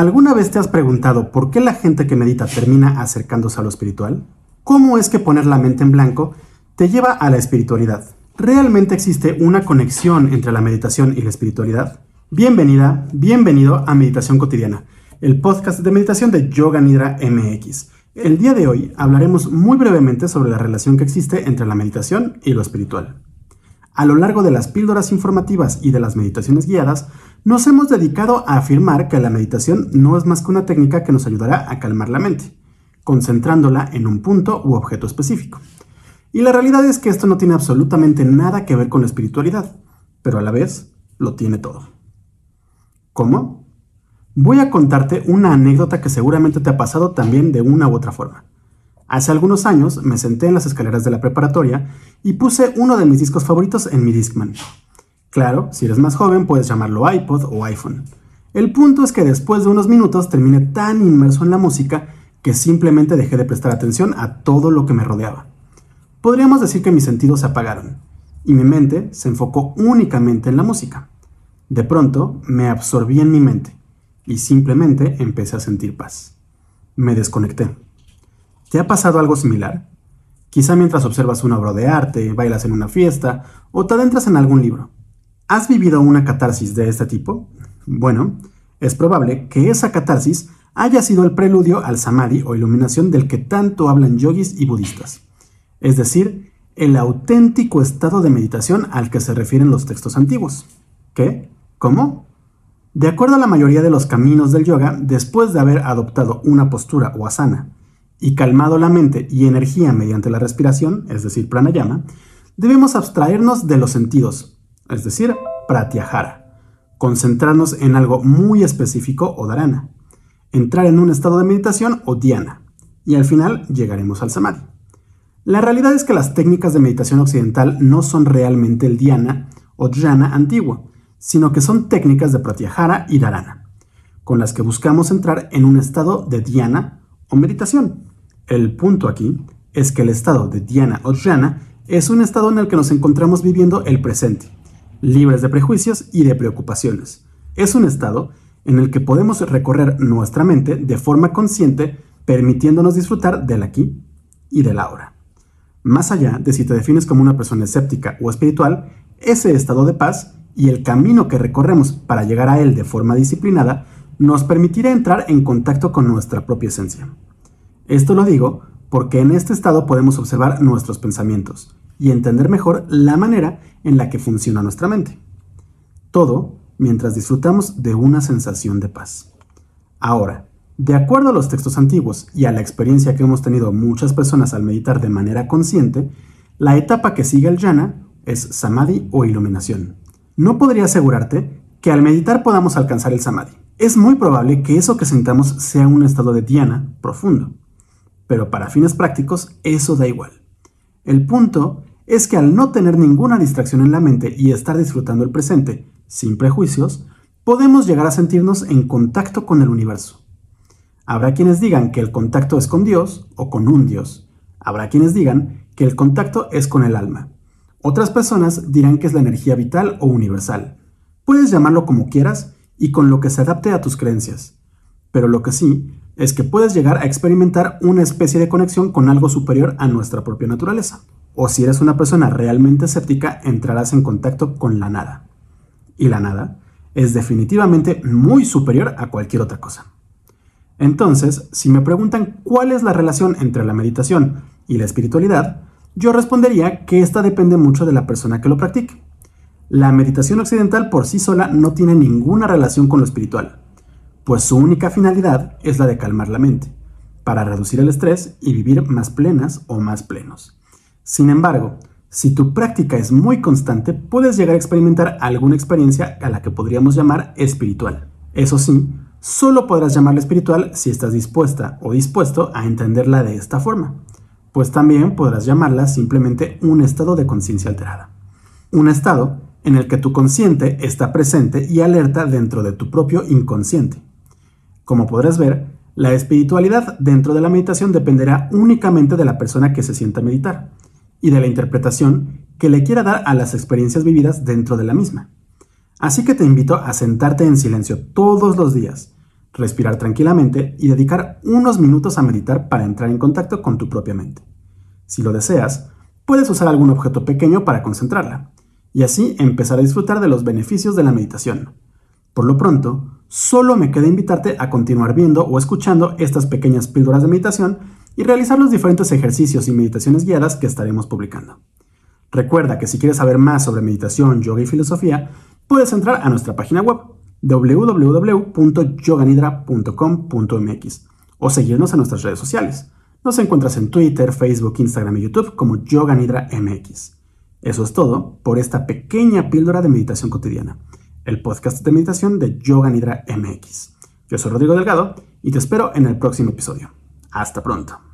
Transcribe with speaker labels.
Speaker 1: ¿Alguna vez te has preguntado por qué la gente que medita termina acercándose a lo espiritual? ¿Cómo es que poner la mente en blanco te lleva a la espiritualidad? ¿Realmente existe una conexión entre la meditación y la espiritualidad? Bienvenida, bienvenido a Meditación Cotidiana, el podcast de meditación de Yoga Nidra MX. El día de hoy hablaremos muy brevemente sobre la relación que existe entre la meditación y lo espiritual. A lo largo de las píldoras informativas y de las meditaciones guiadas, nos hemos dedicado a afirmar que la meditación no es más que una técnica que nos ayudará a calmar la mente, concentrándola en un punto u objeto específico. Y la realidad es que esto no tiene absolutamente nada que ver con la espiritualidad, pero a la vez lo tiene todo. ¿Cómo? Voy a contarte una anécdota que seguramente te ha pasado también de una u otra forma. Hace algunos años me senté en las escaleras de la preparatoria y puse uno de mis discos favoritos en mi Discman. Claro, si eres más joven puedes llamarlo iPod o iPhone. El punto es que después de unos minutos terminé tan inmerso en la música que simplemente dejé de prestar atención a todo lo que me rodeaba. Podríamos decir que mis sentidos se apagaron y mi mente se enfocó únicamente en la música. De pronto me absorbí en mi mente y simplemente empecé a sentir paz. Me desconecté. ¿Te ha pasado algo similar? Quizá mientras observas una obra de arte, bailas en una fiesta o te adentras en algún libro. ¿Has vivido una catarsis de este tipo? Bueno, es probable que esa catarsis haya sido el preludio al samadhi o iluminación del que tanto hablan yogis y budistas, es decir, el auténtico estado de meditación al que se refieren los textos antiguos. ¿Qué? ¿Cómo? De acuerdo a la mayoría de los caminos del yoga, después de haber adoptado una postura o asana y calmado la mente y energía mediante la respiración, es decir, pranayama, debemos abstraernos de los sentidos, es decir, pratyahara, concentrarnos en algo muy específico o dharana, entrar en un estado de meditación o dhyana, y al final llegaremos al samadhi. La realidad es que las técnicas de meditación occidental no son realmente el dhyana o dhyana antiguo, sino que son técnicas de pratyahara y dharana, con las que buscamos entrar en un estado de dhyana o meditación. El punto aquí es que el estado de dhyana o dhyana es un estado en el que nos encontramos viviendo el presente, libres de prejuicios y de preocupaciones. Es un estado en el que podemos recorrer nuestra mente de forma consciente, permitiéndonos disfrutar del aquí y del ahora. Más allá de si te defines como una persona escéptica o espiritual, ese estado de paz y el camino que recorremos para llegar a él de forma disciplinada nos permitirá entrar en contacto con nuestra propia esencia. Esto lo digo porque en este estado podemos observar nuestros pensamientos y entender mejor la manera en la que funciona nuestra mente. Todo mientras disfrutamos de una sensación de paz. Ahora, de acuerdo a los textos antiguos y a la experiencia que hemos tenido muchas personas al meditar de manera consciente, la etapa que sigue el jhana es samadhi o iluminación. No podría asegurarte que al meditar podamos alcanzar el samadhi. Es muy probable que eso que sentamos sea un estado de dhyana profundo pero para fines prácticos eso da igual. El punto es que al no tener ninguna distracción en la mente y estar disfrutando el presente, sin prejuicios, podemos llegar a sentirnos en contacto con el universo. Habrá quienes digan que el contacto es con Dios o con un Dios. Habrá quienes digan que el contacto es con el alma. Otras personas dirán que es la energía vital o universal. Puedes llamarlo como quieras y con lo que se adapte a tus creencias. Pero lo que sí es que puedes llegar a experimentar una especie de conexión con algo superior a nuestra propia naturaleza. O si eres una persona realmente escéptica, entrarás en contacto con la nada. Y la nada es definitivamente muy superior a cualquier otra cosa. Entonces, si me preguntan cuál es la relación entre la meditación y la espiritualidad, yo respondería que esta depende mucho de la persona que lo practique. La meditación occidental por sí sola no tiene ninguna relación con lo espiritual pues su única finalidad es la de calmar la mente, para reducir el estrés y vivir más plenas o más plenos. Sin embargo, si tu práctica es muy constante, puedes llegar a experimentar alguna experiencia a la que podríamos llamar espiritual. Eso sí, solo podrás llamarla espiritual si estás dispuesta o dispuesto a entenderla de esta forma, pues también podrás llamarla simplemente un estado de conciencia alterada. Un estado en el que tu consciente está presente y alerta dentro de tu propio inconsciente. Como podrás ver, la espiritualidad dentro de la meditación dependerá únicamente de la persona que se sienta a meditar y de la interpretación que le quiera dar a las experiencias vividas dentro de la misma. Así que te invito a sentarte en silencio todos los días, respirar tranquilamente y dedicar unos minutos a meditar para entrar en contacto con tu propia mente. Si lo deseas, puedes usar algún objeto pequeño para concentrarla, y así empezar a disfrutar de los beneficios de la meditación. Por lo pronto, solo me queda invitarte a continuar viendo o escuchando estas pequeñas píldoras de meditación y realizar los diferentes ejercicios y meditaciones guiadas que estaremos publicando. Recuerda que si quieres saber más sobre meditación, yoga y filosofía, puedes entrar a nuestra página web www.yoganidra.com.mx o seguirnos en nuestras redes sociales. Nos encuentras en Twitter, Facebook, Instagram y YouTube como Yoganidra MX. Eso es todo por esta pequeña píldora de meditación cotidiana, el podcast de meditación de Yoganidra MX. Yo soy Rodrigo Delgado y te espero en el próximo episodio. Hasta pronto.